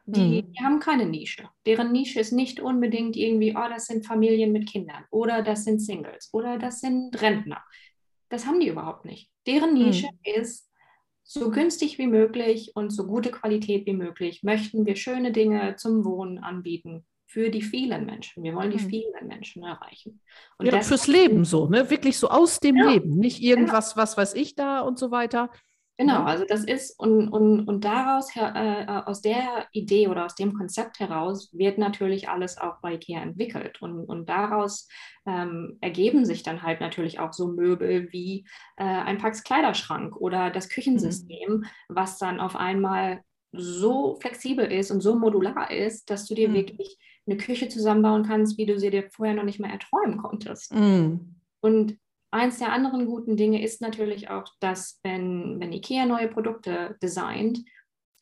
Die, mhm. die, haben keine Nische. Deren Nische ist nicht unbedingt irgendwie, oh, das sind Familien mit Kindern oder das sind Singles oder das sind Rentner. das haben die überhaupt nicht. Deren Nische mhm. ist so günstig wie möglich und so gute Qualität wie möglich. Möchten wir schöne Dinge zum Wohnen anbieten für die vielen Menschen. Wir wollen die mhm. vielen Menschen erreichen. Und ja, fürs Leben so, ne? Wirklich so aus dem ja, Leben, nicht irgendwas, was weiß ich da und so weiter. Genau, also das ist und, und, und daraus, äh, aus der Idee oder aus dem Konzept heraus wird natürlich alles auch bei IKEA entwickelt. Und, und daraus ähm, ergeben sich dann halt natürlich auch so Möbel wie äh, ein Pax Kleiderschrank oder das Küchensystem, mhm. was dann auf einmal so flexibel ist und so modular ist, dass du dir mhm. wirklich eine Küche zusammenbauen kannst, wie du sie dir vorher noch nicht mehr erträumen konntest. Mhm. Und Eins der anderen guten Dinge ist natürlich auch, dass wenn, wenn IKEA neue Produkte designt,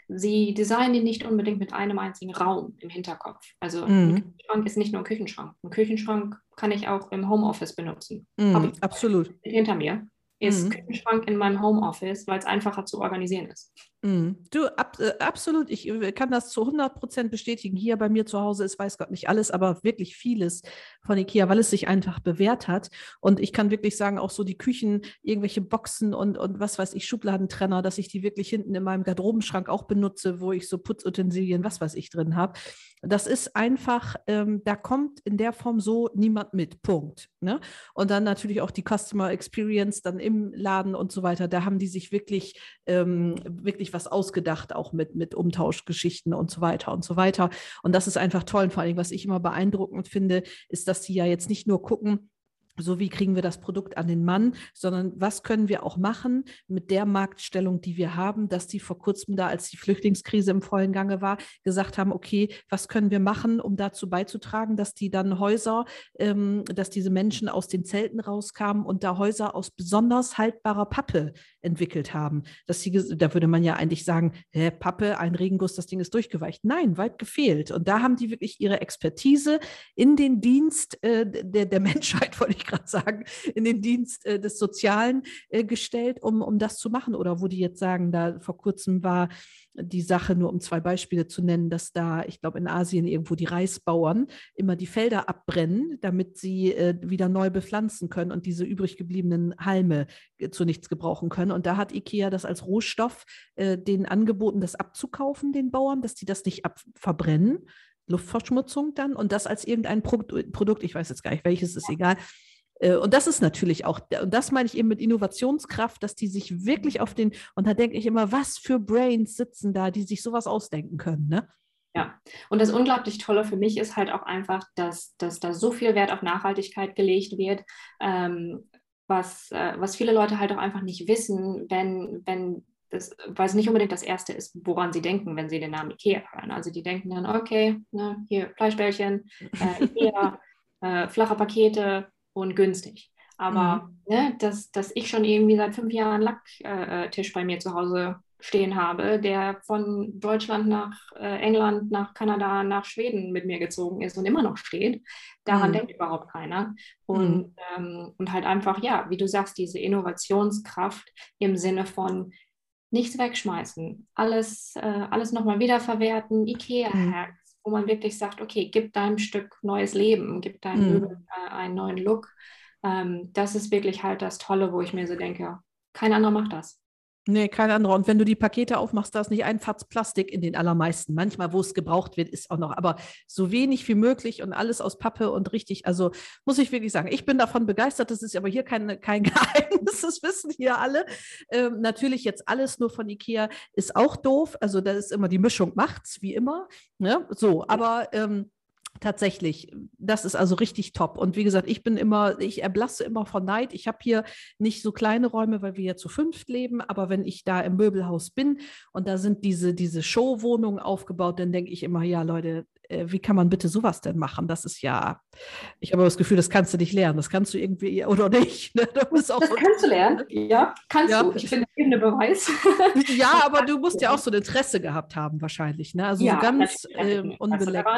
sie designen die nicht unbedingt mit einem einzigen Raum im Hinterkopf. Also mhm. ein Küchenschrank ist nicht nur ein Küchenschrank. Ein Küchenschrank kann ich auch im Homeoffice benutzen. Mhm, absolut. Hinter mir ist mhm. Küchenschrank in meinem Homeoffice, weil es einfacher zu organisieren ist. Mhm. Du, ab, äh, absolut, ich äh, kann das zu 100 Prozent bestätigen. Hier bei mir zu Hause ist, weiß Gott nicht alles, aber wirklich vieles von Ikea, weil es sich einfach bewährt hat. Und ich kann wirklich sagen, auch so die Küchen, irgendwelche Boxen und, und was weiß ich, Schubladentrenner, dass ich die wirklich hinten in meinem Garderobenschrank auch benutze, wo ich so Putzutensilien, was weiß ich, drin habe. Das ist einfach, ähm, da kommt in der Form so niemand mit. Punkt. Ne? Und dann natürlich auch die Customer Experience dann im Laden und so weiter. Da haben die sich wirklich, ähm, wirklich was ausgedacht, auch mit, mit Umtauschgeschichten und so weiter und so weiter. Und das ist einfach toll. Und vor allem, was ich immer beeindruckend finde, ist, dass sie ja jetzt nicht nur gucken, so wie kriegen wir das Produkt an den Mann, sondern was können wir auch machen mit der Marktstellung, die wir haben, dass die vor kurzem da, als die Flüchtlingskrise im vollen Gange war, gesagt haben, okay, was können wir machen, um dazu beizutragen, dass die dann Häuser, ähm, dass diese Menschen aus den Zelten rauskamen und da Häuser aus besonders haltbarer Pappe entwickelt haben. Dass sie, da würde man ja eigentlich sagen, hä, Pappe, ein Regenguss, das Ding ist durchgeweicht. Nein, weit gefehlt. Und da haben die wirklich ihre Expertise in den Dienst äh, der, der <laughs> Menschheit, wollte ich gerade sagen, in den Dienst äh, des Sozialen äh, gestellt, um, um das zu machen. Oder wo die jetzt sagen, da vor kurzem war die Sache, nur um zwei Beispiele zu nennen, dass da, ich glaube, in Asien irgendwo die Reisbauern immer die Felder abbrennen, damit sie äh, wieder neu bepflanzen können und diese übrig gebliebenen Halme äh, zu nichts gebrauchen können. Und da hat IKEA das als Rohstoff äh, den angeboten, das abzukaufen, den Bauern, dass die das nicht verbrennen. Luftverschmutzung dann und das als irgendein Produkt, ich weiß jetzt gar nicht welches, ist egal, und das ist natürlich auch, und das meine ich eben mit Innovationskraft, dass die sich wirklich auf den, und da denke ich immer, was für Brains sitzen da, die sich sowas ausdenken können, ne? Ja, und das unglaublich Tolle für mich ist halt auch einfach, dass, dass da so viel Wert auf Nachhaltigkeit gelegt wird, ähm, was, äh, was viele Leute halt auch einfach nicht wissen, wenn, wenn das, weil es nicht unbedingt das Erste ist, woran sie denken, wenn sie den Namen Ikea hören. Also die denken dann, okay, ne, hier Fleischbällchen, äh, Ikea, <laughs> äh, flache Pakete, und günstig. Aber mhm. ne, dass, dass ich schon irgendwie seit fünf Jahren Lacktisch bei mir zu Hause stehen habe, der von Deutschland nach äh, England, nach Kanada, nach Schweden mit mir gezogen ist und immer noch steht, daran mhm. denkt überhaupt keiner. Und, mhm. ähm, und halt einfach, ja, wie du sagst, diese Innovationskraft im Sinne von nichts wegschmeißen, alles, äh, alles nochmal wiederverwerten, Ikea-Hacks, wo man wirklich sagt, okay, gib deinem Stück neues Leben, gib deinem mhm. Möbel äh, einen neuen Look. Ähm, das ist wirklich halt das Tolle, wo ich mir so denke, kein anderer macht das. Nee, kein anderer. Und wenn du die Pakete aufmachst, da ist nicht ein Fatz Plastik in den allermeisten. Manchmal, wo es gebraucht wird, ist auch noch, aber so wenig wie möglich und alles aus Pappe und richtig. Also muss ich wirklich sagen, ich bin davon begeistert. Das ist aber hier kein, kein <laughs> Geheimnis, das wissen hier alle. Ähm, natürlich jetzt alles nur von Ikea ist auch doof. Also da ist immer die Mischung macht's, wie immer. Ne? So, aber ähm, Tatsächlich, das ist also richtig top. Und wie gesagt, ich bin immer, ich erblasse immer von Neid. Ich habe hier nicht so kleine Räume, weil wir ja zu fünft leben, aber wenn ich da im Möbelhaus bin und da sind diese, diese Showwohnungen aufgebaut, dann denke ich immer, ja, Leute, äh, wie kann man bitte sowas denn machen? Das ist ja, ich habe das Gefühl, das kannst du nicht lernen. Das kannst du irgendwie oder nicht. <laughs> Ne? Das, das kannst du lernen, <laughs> ja, kannst ja. du. Ich finde eben eine Beweis. <laughs> ja, aber du musst ja auch so ein Interesse gehabt haben, wahrscheinlich. Ne? Also ja, so ganz äh, unbeleckt.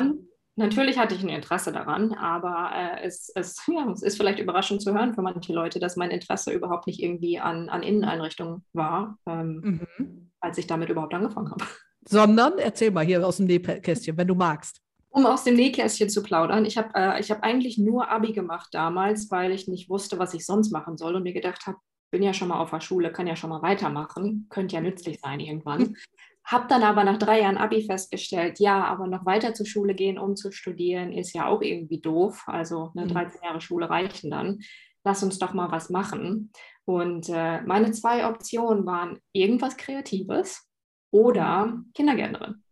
Natürlich hatte ich ein Interesse daran, aber äh, es, es, <laughs> ja, es ist vielleicht überraschend zu hören für manche Leute, dass mein Interesse überhaupt nicht irgendwie an, an Inneneinrichtungen war, ähm, mhm. als ich damit überhaupt angefangen habe. <laughs> Sondern, erzähl mal hier aus dem Nähkästchen, wenn du magst. Um aus dem Nähkästchen zu plaudern, ich habe äh, hab eigentlich nur Abi gemacht damals, weil ich nicht wusste, was ich sonst machen soll und mir gedacht habe, bin ja schon mal auf der Schule, kann ja schon mal weitermachen, könnte ja nützlich sein irgendwann. <laughs> Habe dann aber nach drei Jahren Abi festgestellt, ja, aber noch weiter zur Schule gehen, um zu studieren, ist ja auch irgendwie doof. Also ne, 13 Jahre Schule reichen dann. Lass uns doch mal was machen. Und äh, meine zwei Optionen waren irgendwas Kreatives oder Kindergärtnerin.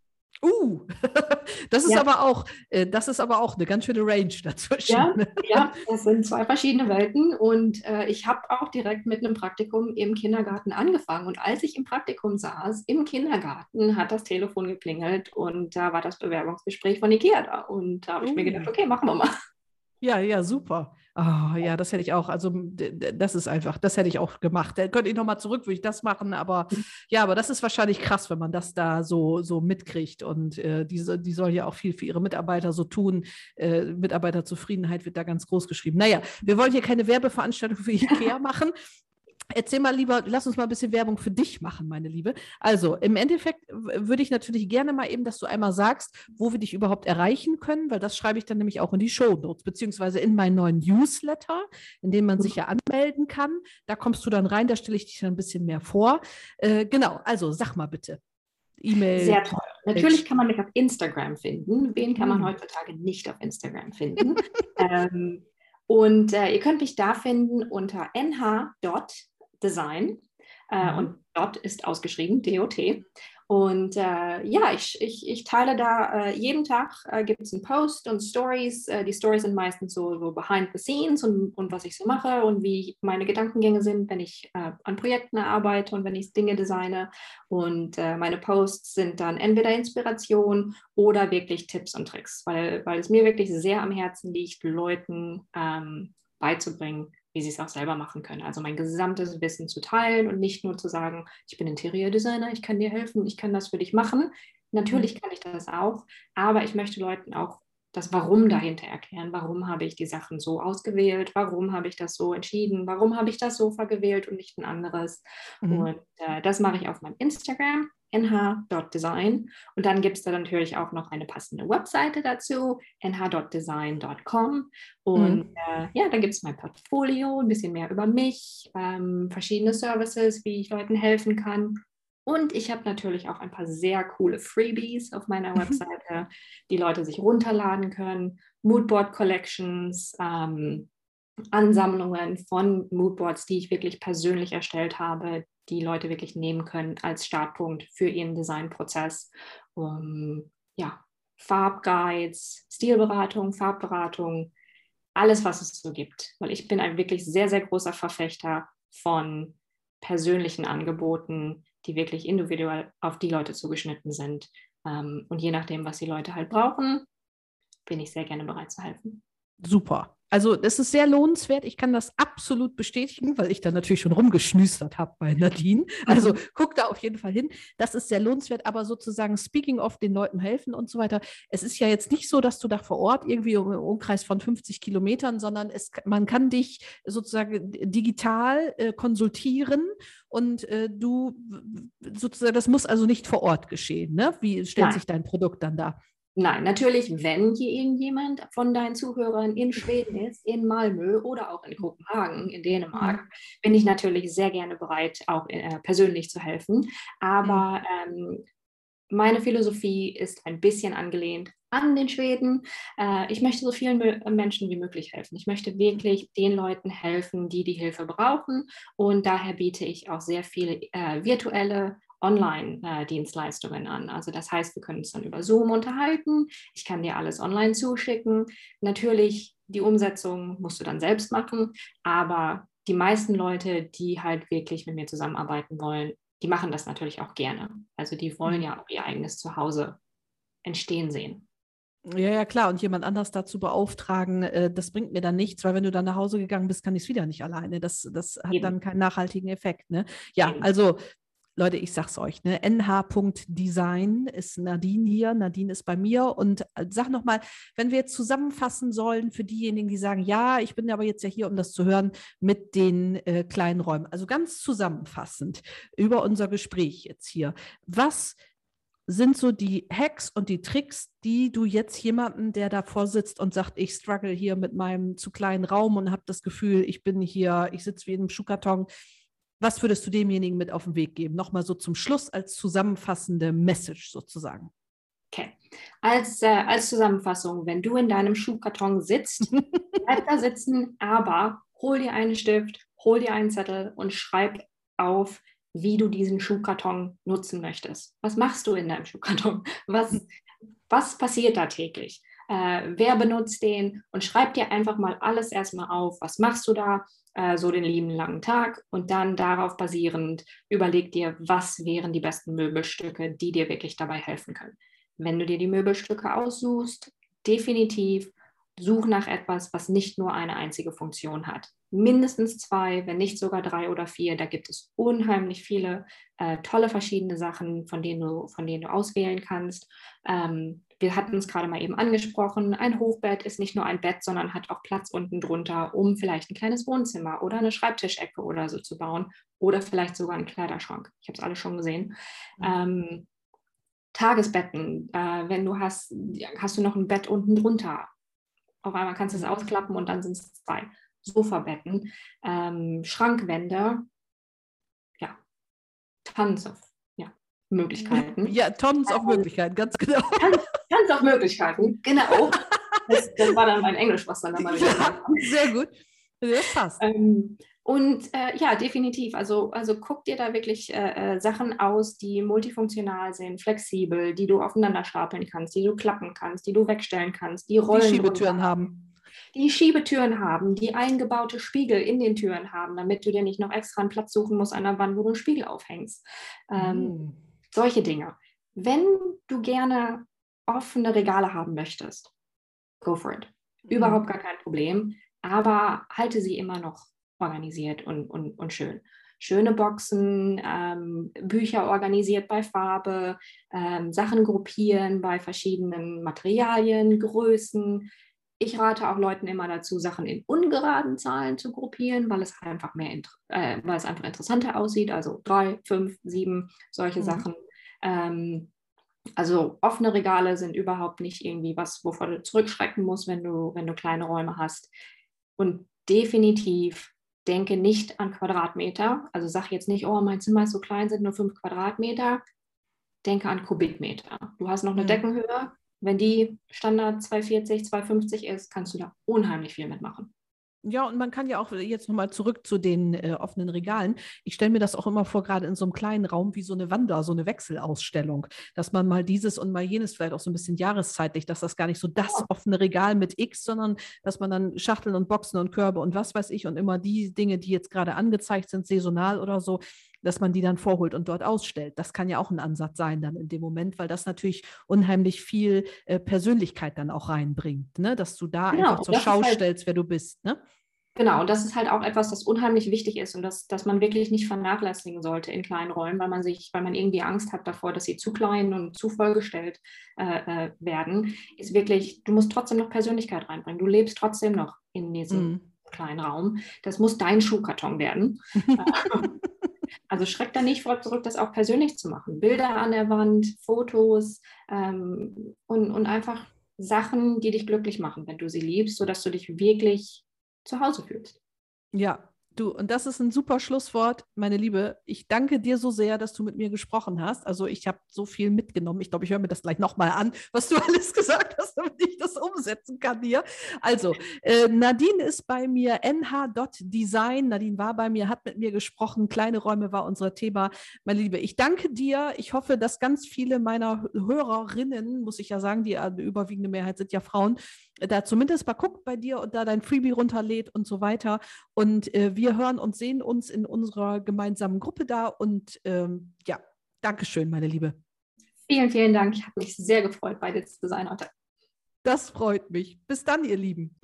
Uh, <laughs> das ist ja. aber auch, äh, das ist aber auch eine ganz schöne Range dazwischen. Ja, <laughs> ja das sind zwei verschiedene Welten und äh, ich habe auch direkt mit einem Praktikum im Kindergarten angefangen. Und als ich im Praktikum saß, im Kindergarten, hat das Telefon geklingelt und da war das Bewerbungsgespräch von Ikea da. Und da habe ich uh. mir gedacht, okay, machen wir mal. Ja, ja, super. Oh, ja, das hätte ich auch. Also, das ist einfach, das hätte ich auch gemacht. Da könnte ich nochmal zurück, würde ich das machen. Aber mhm. ja, aber das ist wahrscheinlich krass, wenn man das da so, so mitkriegt. Und äh, die, die soll ja auch viel für ihre Mitarbeiter so tun. Äh, Mitarbeiterzufriedenheit wird da ganz groß geschrieben. Naja, wir wollen hier keine Werbeveranstaltung für IKEA <laughs> machen. Erzähl mal lieber, lass uns mal ein bisschen Werbung für dich machen, meine Liebe. Also im Endeffekt würde ich natürlich gerne mal eben, dass du einmal sagst, wo wir dich überhaupt erreichen können, weil das schreibe ich dann nämlich auch in die Show Notes, beziehungsweise in meinen neuen Newsletter, in dem man sich ja anmelden kann. Da kommst du dann rein, da stelle ich dich dann ein bisschen mehr vor. Äh, genau, also sag mal bitte. E-Mail. Sehr toll. Natürlich kann man mich auf Instagram finden. Wen kann man hm. heutzutage nicht auf Instagram finden? <laughs> ähm, und äh, ihr könnt mich da finden unter nh Design. Äh, mhm. Und dort ist ausgeschrieben DOT. Und äh, ja, ich, ich, ich teile da äh, jeden Tag äh, gibt es einen Post und Stories. Äh, die Stories sind meistens so, so behind the scenes und, und was ich so mache und wie meine Gedankengänge sind, wenn ich äh, an Projekten arbeite und wenn ich Dinge designe. Und äh, meine Posts sind dann entweder Inspiration oder wirklich Tipps und Tricks, weil, weil es mir wirklich sehr am Herzen liegt, Leuten ähm, beizubringen, wie sie es auch selber machen können. Also mein gesamtes Wissen zu teilen und nicht nur zu sagen, ich bin Interiordesigner, ich kann dir helfen, ich kann das für dich machen. Natürlich mhm. kann ich das auch, aber ich möchte Leuten auch das Warum dahinter erklären. Warum habe ich die Sachen so ausgewählt? Warum habe ich das so entschieden? Warum habe ich das Sofa gewählt und nicht ein anderes? Mhm. Und äh, das mache ich auf meinem Instagram nh.design. Und dann gibt es da natürlich auch noch eine passende Webseite dazu, nh.design.com. Und mhm. äh, ja, dann gibt es mein Portfolio, ein bisschen mehr über mich, ähm, verschiedene Services, wie ich Leuten helfen kann. Und ich habe natürlich auch ein paar sehr coole Freebies auf meiner <laughs> Webseite, die Leute sich runterladen können. Moodboard Collections, ähm, Ansammlungen von Moodboards, die ich wirklich persönlich erstellt habe, die Leute wirklich nehmen können als Startpunkt für ihren Designprozess. Um, ja, Farbguides, Stilberatung, Farbberatung, alles, was es so gibt. Weil ich bin ein wirklich sehr, sehr großer Verfechter von persönlichen Angeboten, die wirklich individuell auf die Leute zugeschnitten sind. Ähm, und je nachdem, was die Leute halt brauchen, bin ich sehr gerne bereit zu helfen. Super. Also das ist sehr lohnenswert. Ich kann das absolut bestätigen, weil ich da natürlich schon rumgeschnüstert habe bei Nadine. Also mhm. guck da auf jeden Fall hin. Das ist sehr lohnenswert, aber sozusagen speaking of den Leuten helfen und so weiter. Es ist ja jetzt nicht so, dass du da vor Ort irgendwie im Umkreis von 50 Kilometern, sondern es, man kann dich sozusagen digital äh, konsultieren und äh, du sozusagen, das muss also nicht vor Ort geschehen. Ne? Wie stellt Nein. sich dein Produkt dann da? Nein, natürlich, wenn hier irgendjemand von deinen Zuhörern in Schweden ist, in Malmö oder auch in Kopenhagen, in Dänemark, mhm. bin ich natürlich sehr gerne bereit, auch äh, persönlich zu helfen. Aber mhm. ähm, meine Philosophie ist ein bisschen angelehnt an den Schweden. Äh, ich möchte so vielen Menschen wie möglich helfen. Ich möchte wirklich den Leuten helfen, die die Hilfe brauchen. Und daher biete ich auch sehr viele äh, virtuelle Online-Dienstleistungen an. Also das heißt, wir können uns dann über Zoom unterhalten. Ich kann dir alles online zuschicken. Natürlich, die Umsetzung musst du dann selbst machen, aber die meisten Leute, die halt wirklich mit mir zusammenarbeiten wollen, die machen das natürlich auch gerne. Also die wollen ja auch ihr eigenes Zuhause entstehen sehen. Ja, ja, klar. Und jemand anders dazu beauftragen, äh, das bringt mir dann nichts, weil wenn du dann nach Hause gegangen bist, kann ich es wieder nicht alleine. Das, das hat Eben. dann keinen nachhaltigen Effekt. Ne? Ja, Eben. also Leute, ich sag's euch, ne? nh.design ist Nadine hier, Nadine ist bei mir und äh, sag nochmal, wenn wir jetzt zusammenfassen sollen für diejenigen, die sagen, ja, ich bin aber jetzt ja hier, um das zu hören, mit den äh, kleinen Räumen. Also ganz zusammenfassend über unser Gespräch jetzt hier. Was sind so die Hacks und die Tricks, die du jetzt jemanden, der davor sitzt und sagt, ich struggle hier mit meinem zu kleinen Raum und habe das Gefühl, ich bin hier, ich sitze wie in einem Schuhkarton, Was würdest du demjenigen mit auf den Weg geben? Nochmal so zum Schluss als zusammenfassende Message sozusagen. Okay. Als, äh, als Zusammenfassung, wenn du in deinem Schuhkarton sitzt, <laughs> bleib da sitzen, aber hol dir einen Stift, hol dir einen Zettel und schreib auf, wie du diesen Schuhkarton nutzen möchtest. Was machst du in deinem Schuhkarton? Was, was passiert da täglich? Äh, wer benutzt den? Und schreib dir einfach mal alles erstmal auf. Was machst du da? Äh, so den lieben langen Tag. Und dann darauf basierend überleg dir, was wären die besten Möbelstücke, die dir wirklich dabei helfen können. Wenn du dir die Möbelstücke aussuchst, definitiv such nach etwas, was nicht nur eine einzige Funktion hat. Mindestens zwei, wenn nicht sogar drei oder vier. Da gibt es unheimlich viele äh, tolle verschiedene Sachen, von denen du, von denen du auswählen kannst. Ähm, wir hatten es gerade mal eben angesprochen. Ein Hochbett ist nicht nur ein Bett, sondern hat auch Platz unten drunter, um vielleicht ein kleines Wohnzimmer oder eine Schreibtischecke oder so zu bauen oder vielleicht sogar einen Kleiderschrank. Ich habe es alle schon gesehen. Mhm. Ähm, Tagesbetten, äh, wenn du hast, hast du noch ein Bett unten drunter. Auf einmal kannst du es ausklappen und dann sind es zwei. Sofabetten, ähm, Schrankwände, ja, tons of ja, Möglichkeiten. Ja, tons of ähm, Möglichkeiten, ganz genau. Tons, tons of Möglichkeiten, genau. Das, das, war dann mein Englisch, was dann mal <laughs> wieder ja, Sehr gut. Das passt. Ähm, und äh, ja, definitiv. Also, also guck dir da wirklich äh, äh, Sachen aus, die multifunktional sind, flexibel, die du aufeinander stapeln kannst, die du klappen kannst, die du wegstellen kannst, die Rollen. Die Schiebetüren haben. Die Schiebetüren haben, die eingebaute Spiegel in den Türen haben, damit du dir nicht noch extra einen Platz suchen musst an der Wand, wo du einen Spiegel aufhängst. Ähm, mm. Solche Dinge. Wenn du gerne offene Regale haben möchtest, go for it. Mm. Überhaupt gar kein Problem. Aber halte sie immer noch organisiert und, und, und schön. Schöne Boxen, ähm, Bücher organisiert bei Farbe, ähm, Sachen gruppieren bei verschiedenen Materialien, Größen. Ich rate auch Leuten immer dazu, Sachen in ungeraden Zahlen zu gruppieren, weil es einfach mehr, äh, weil es einfach interessanter aussieht. Also drei, fünf, sieben, solche mhm. Sachen. Ähm, also offene Regale sind überhaupt nicht irgendwie was, wovor du zurückschrecken musst, wenn du, wenn du kleine Räume hast. Und definitiv denke nicht an Quadratmeter. Also sag jetzt nicht, oh, mein Zimmer ist so klein, sind nur fünf Quadratmeter. Denke an Kubikmeter. Du hast noch eine mhm. Deckenhöhe. Wenn die Standard 240, 250 ist, kannst du da unheimlich viel mitmachen. Ja, und man kann ja auch jetzt nochmal zurück zu den äh, offenen Regalen. Ich stelle mir das auch immer vor, gerade in so einem kleinen Raum wie so eine Wander, so eine Wechselausstellung, dass man mal dieses und mal jenes vielleicht auch so ein bisschen jahreszeitlich, dass das gar nicht so das offene Regal mit X, sondern dass man dann Schachteln und Boxen und Körbe und was weiß ich und immer die Dinge, die jetzt gerade angezeigt sind, saisonal oder so, dass man die dann vorholt und dort ausstellt. Das kann ja auch ein Ansatz sein dann in dem Moment, weil das natürlich unheimlich viel äh, Persönlichkeit dann auch reinbringt, ne? dass du da genau, einfach zur Schau halt, stellst, wer du bist. Ne? Genau, und das ist halt auch etwas, das unheimlich wichtig ist und das, das man wirklich nicht vernachlässigen sollte in kleinen Räumen, weil man sich, weil man irgendwie Angst hat davor, dass sie zu klein und zu vollgestellt äh, äh werden, ist wirklich, du musst trotzdem noch Persönlichkeit reinbringen. Du lebst trotzdem noch in diesem mm. kleinen Raum. Das muss dein Schuhkarton werden. <laughs> <laughs> Also schreck da nicht vor zurück, das auch persönlich zu machen. Bilder an der Wand, Fotos ähm, und, und einfach Sachen, die dich glücklich machen, wenn du sie liebst, sodass du dich wirklich zu Hause fühlst. Ja, Du, und das ist ein super Schlusswort, meine Liebe. Ich danke dir so sehr, dass du mit mir gesprochen hast. Also ich habe so viel mitgenommen. Ich glaube, ich höre mir das gleich nochmal an, <laughs> was du alles gesagt hast, damit ich das umsetzen kann hier. Also, äh, Nadine ist bei mir, nh.design. Nadine war bei mir, hat mit mir gesprochen. Kleine Räume war unser Thema. Meine Liebe, ich danke dir. Ich hoffe, dass ganz viele meiner Hörerinnen, muss ich ja sagen, die äh, überwiegende Mehrheit sind ja Frauen, da zumindest mal guckt bei dir und da dein Freebie runterlädt und so weiter. Und äh, wir hören und sehen uns in unserer gemeinsamen Gruppe da. Und ähm, ja, Dankeschön, meine Liebe. Vielen, vielen Dank. Ich habe mich sehr gefreut, bei dir zu sein heute. Das freut mich. Bis dann, ihr Lieben.